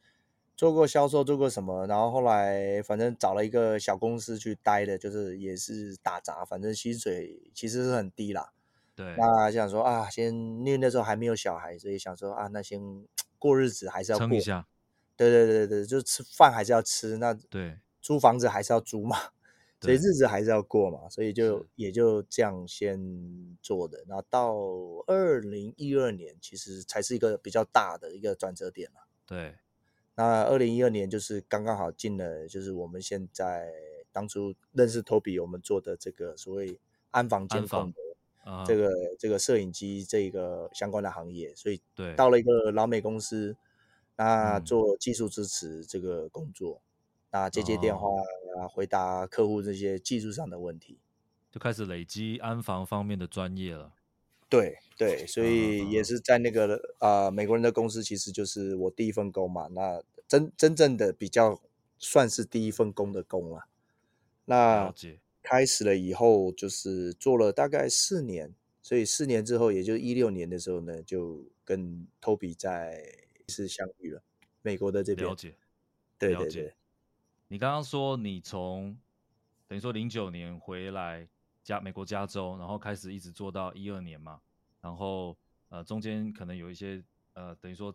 B: 做过销售，做过什么，然后后来反正找了一个小公司去待的，就是也是打杂，反正薪水其实是很低啦。
A: 对，
B: 那想说啊，先因为那时候还没有小孩，所以想说啊，那先过日子还是要过。
A: 撑一下。
B: 对对对对，就吃饭还是要吃，那对，租房子还是要租嘛，所以日子还是要过嘛，所以就也就这样先做的。那到二零一二年，其实才是一个比较大的一个转折点了。
A: 对，
B: 那二零一二年就是刚刚好进了，就是我们现在当初认识 Toby，我们做的这个所谓安防监控的这个这个摄影机这个相关的行业，所以对。到了一个老美公司，那做技术支持这个工作。那接接电话啊，回答客户这些技术上的问题，
A: 就开始累积安防方面的专业了。
B: 对对，所以也是在那个啊、呃、美国人的公司，其实就是我第一份工嘛。那真真正的比较算是第一份工的工了。那开始了以后，就是做了大概四年，所以四年之后，也就一六年的时候呢，就跟 Toby 在是相遇了，美国的这边。
A: 了解，
B: 对对对。
A: 你刚刚说你从等于说零九年回来加美国加州，然后开始一直做到一二年嘛，然后呃中间可能有一些呃等于说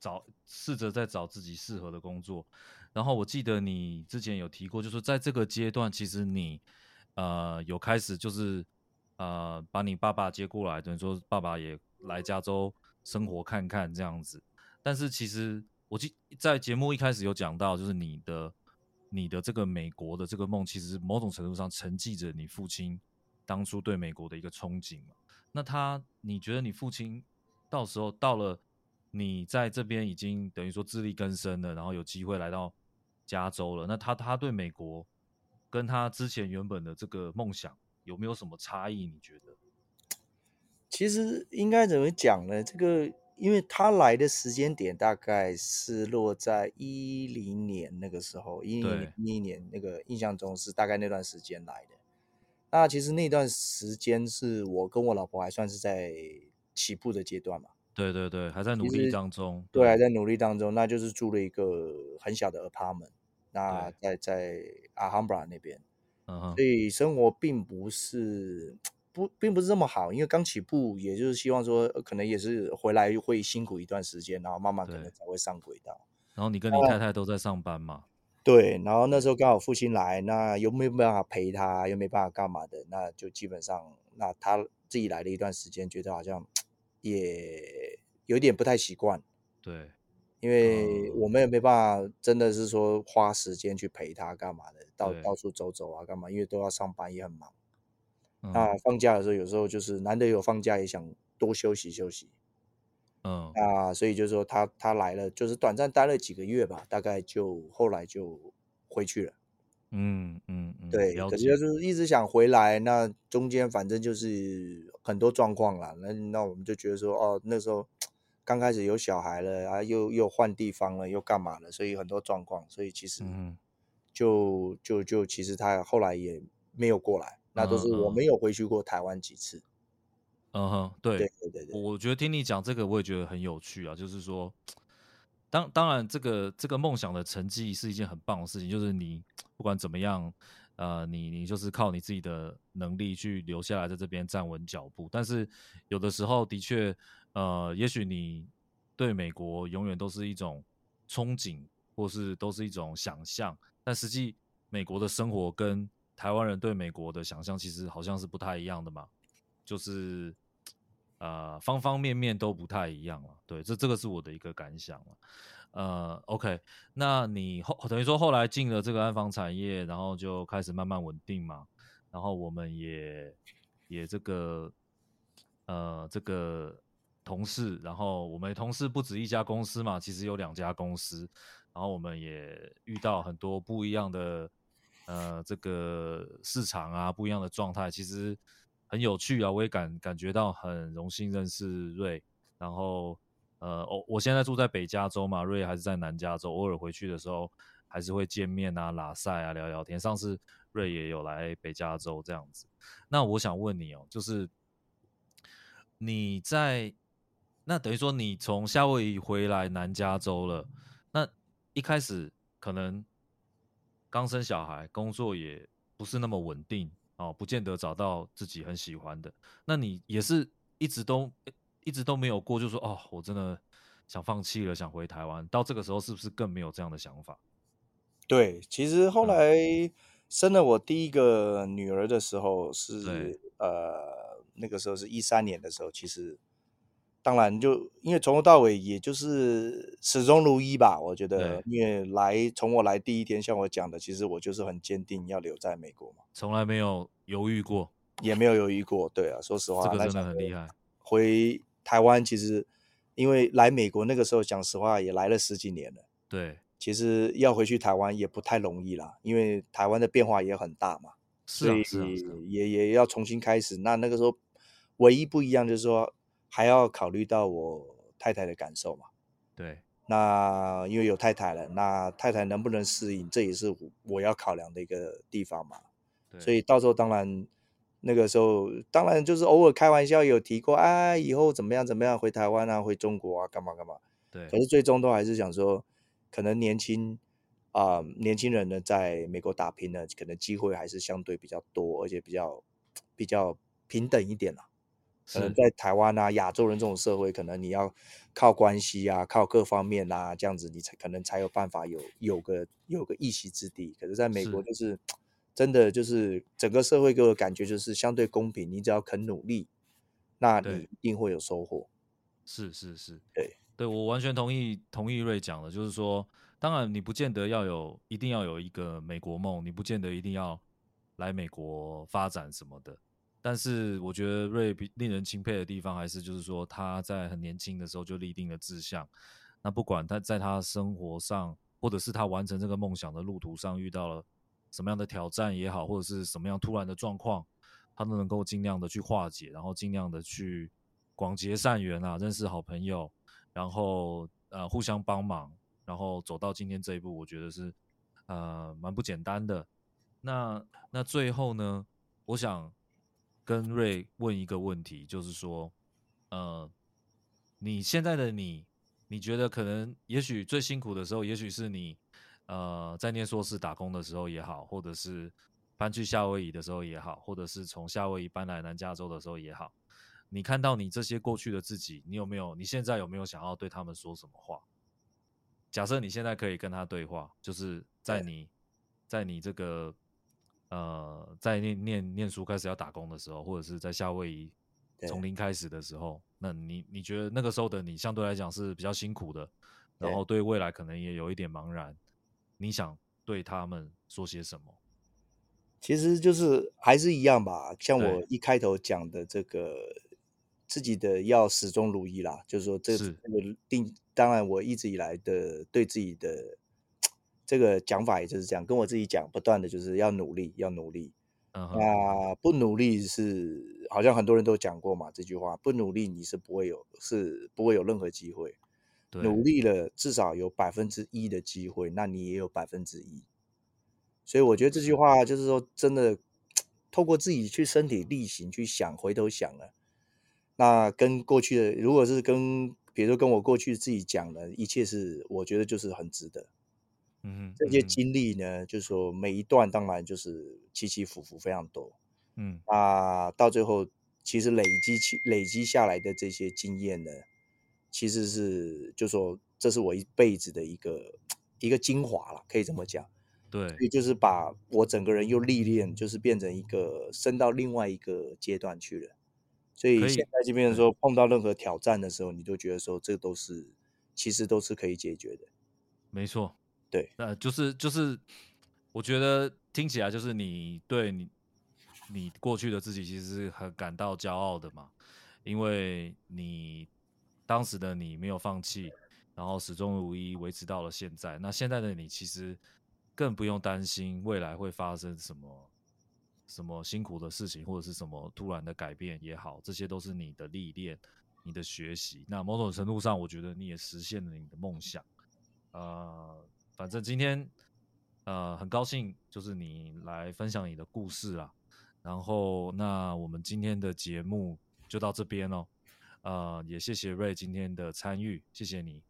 A: 找试着在找自己适合的工作，然后我记得你之前有提过，就是在这个阶段其实你呃有开始就是呃把你爸爸接过来，等于说爸爸也来加州生活看看这样子，但是其实我记在节目一开始有讲到，就是你的。你的这个美国的这个梦，其实某种程度上承继着你父亲当初对美国的一个憧憬嘛。那他，你觉得你父亲到时候到了你在这边已经等于说自力更生了，然后有机会来到加州了，那他他对美国跟他之前原本的这个梦想有没有什么差异？你觉得？
B: 其实应该怎么讲呢？这个。因为他来的时间点大概是落在一零年那个时候，一零一一年那个印象中是大概那段时间来的。那其实那段时间是我跟我老婆还算是在起步的阶段嘛。
A: 对对对，还在努力当中。
B: 对，还在努力当中。那就是住了一个很小的 apartment，那在在 Alhambra 那边，嗯，所以生活并不是。不，并不是这么好，因为刚起步，也就是希望说，可能也是回来会辛苦一段时间，然后慢慢可能才会上轨道。
A: 然后你跟你太太都在上班嘛？
B: 对，然后那时候刚好父亲来，那又没有办法陪他，又没办法干嘛的，那就基本上，那他自己来了一段时间，觉得好像也有点不太习惯。
A: 对，
B: 因为我们也没办法，真的是说花时间去陪他干嘛的，到到处走走啊干嘛，因为都要上班，也很忙。那放假的时候，有时候就是难得有放假，也想多休息休息。嗯，啊，所以就是说他他来了，就是短暂待了几个月吧，大概就后来就回去了。
A: 嗯嗯嗯，
B: 对，可是就是一直想回来，那中间反正就是很多状况啦。那那我们就觉得说，哦，那时候刚开始有小孩了啊，又又换地方了，又干嘛了，所以很多状况，所以其实就就就其实他后来也没有过来。那都是我没有回去过台湾几次。
A: 嗯哼，对
B: 对对对对，
A: 我觉得听你讲这个，我也觉得很有趣啊。就是说，当当然，这个这个梦想的成绩是一件很棒的事情。就是你不管怎么样，呃，你你就是靠你自己的能力去留下来，在这边站稳脚步。但是有的时候，的确，呃，也许你对美国永远都是一种憧憬，或是都是一种想象。但实际美国的生活跟台湾人对美国的想象其实好像是不太一样的嘛，就是呃方方面面都不太一样了。对，这这个是我的一个感想了。呃，OK，那你后等于说后来进了这个安防产业，然后就开始慢慢稳定嘛。然后我们也也这个呃这个同事，然后我们同事不止一家公司嘛，其实有两家公司。然后我们也遇到很多不一样的。呃，这个市场啊，不一样的状态，其实很有趣啊。我也感感觉到很荣幸认识瑞。然后，呃，我我现在住在北加州嘛，瑞还是在南加州。偶尔回去的时候，还是会见面啊、拉赛啊、聊聊天。上次瑞也有来北加州这样子。那我想问你哦，就是你在那等于说你从夏威夷回来南加州了，那一开始可能。刚生小孩，工作也不是那么稳定哦，不见得找到自己很喜欢的。那你也是一直都一直都没有过，就说哦，我真的想放弃了，想回台湾。到这个时候，是不是更没有这样的想法？
B: 对，其实后来生了我第一个女儿的时候是呃，那个时候是一三年的时候，其实当然就因为从头到尾也就是始终如一吧。我觉得，因为来从我来第一天，像我讲的，其实我就是很坚定要留在美国嘛，
A: 从来没有犹豫过，
B: 也没有犹豫过。对啊，说实话，
A: 这个真的很厉害。
B: 回台湾其实因为来美国那个时候，讲实话也来了十几年了。
A: 对。
B: 其实要回去台湾也不太容易啦，因为台湾的变化也很大嘛，
A: 是啊，
B: 是啊也也要重新开始。那那个时候唯一不一样就是说，还要考虑到我太太的感受嘛。
A: 对，
B: 那因为有太太了，那太太能不能适应，这也是我要考量的一个地方嘛。对，所以到时候当然那个时候当然就是偶尔开玩笑有提过，啊，以后怎么样怎么样回台湾啊，回中国啊，干嘛干嘛。
A: 对，
B: 可是最终都还是想说。可能年轻啊、呃，年轻人呢，在美国打拼呢，可能机会还是相对比较多，而且比较比较平等一点啦。可能在台湾啊，亚洲人这种社会，可能你要靠关系啊，靠各方面啊，这样子你才可能才有办法有有个有个一席之地。可是在美国，就是，是真的就是整个社会给我的感觉就是相对公平，你只要肯努力，那你一定会有收获。
A: 是是是，
B: 对。
A: 对，我完全同意同意瑞讲的，就是说，当然你不见得要有，一定要有一个美国梦，你不见得一定要来美国发展什么的。但是我觉得瑞比令人钦佩的地方，还是就是说他在很年轻的时候就立定了志向。那不管他在他生活上，或者是他完成这个梦想的路途上遇到了什么样的挑战也好，或者是什么样突然的状况，他都能够尽量的去化解，然后尽量的去广结善缘啊，认识好朋友。然后呃互相帮忙，然后走到今天这一步，我觉得是呃蛮不简单的。那那最后呢，我想跟瑞问一个问题，就是说，呃，你现在的你，你觉得可能也许最辛苦的时候，也许是你呃在念硕士打工的时候也好，或者是搬去夏威夷的时候也好，或者是从夏威夷搬来南加州的时候也好。你看到你这些过去的自己，你有没有？你现在有没有想要对他们说什么话？假设你现在可以跟他对话，就是在你，在你这个呃，在念念念书开始要打工的时候，或者是在夏威夷从零开始的时候，那你你觉得那个时候的你相对来讲是比较辛苦的，然后对未来可能也有一点茫然，你想对他们说些什么？
B: 其实就是还是一样吧，像我一开头讲的这个。自己的要始终如一啦，就是说这个定，当然我一直以来的对自己的这个讲法也就是这样，跟我自己讲，不断的就是要努力，要努力。那、uh -huh. 不努力是好像很多人都讲过嘛，这句话不努力你是不会有，是不会有任何机会。努力了至少有百分之一的机会，那你也有百分之一。所以我觉得这句话就是说，真的透过自己去身体力行去想，回头想了。那跟过去的，如果是跟，比如说跟我过去自己讲的，一切是我觉得就是很值得。
A: 嗯，
B: 这些经历呢，就是说每一段当然就是起起伏伏非常多。
A: 嗯，
B: 啊，到最后其实累积起累积下来的这些经验呢，其实是就说这是我一辈子的一个一个精华了，可以这么讲。
A: 对，
B: 也就是把我整个人又历练，就是变成一个升到另外一个阶段去了。所以现在这边说碰到任何挑战的时候，你都觉得说这都是其实都是可以解决的。
A: 没错，
B: 对，
A: 呃，就是就是，我觉得听起来就是你对你你过去的自己其实是很感到骄傲的嘛，因为你当时的你没有放弃，然后始终如一维持到了现在。那现在的你其实更不用担心未来会发生什么。什么辛苦的事情，或者是什么突然的改变也好，这些都是你的历练，你的学习。那某种程度上，我觉得你也实现了你的梦想。呃，反正今天呃很高兴，就是你来分享你的故事啦。然后，那我们今天的节目就到这边喽。呃，也谢谢瑞今天的参与，谢谢你。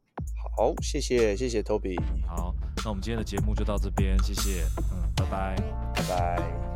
B: 好，谢谢谢谢 Toby。
A: 好，那我们今天的节目就到这边，谢谢。嗯，拜拜，
B: 拜拜。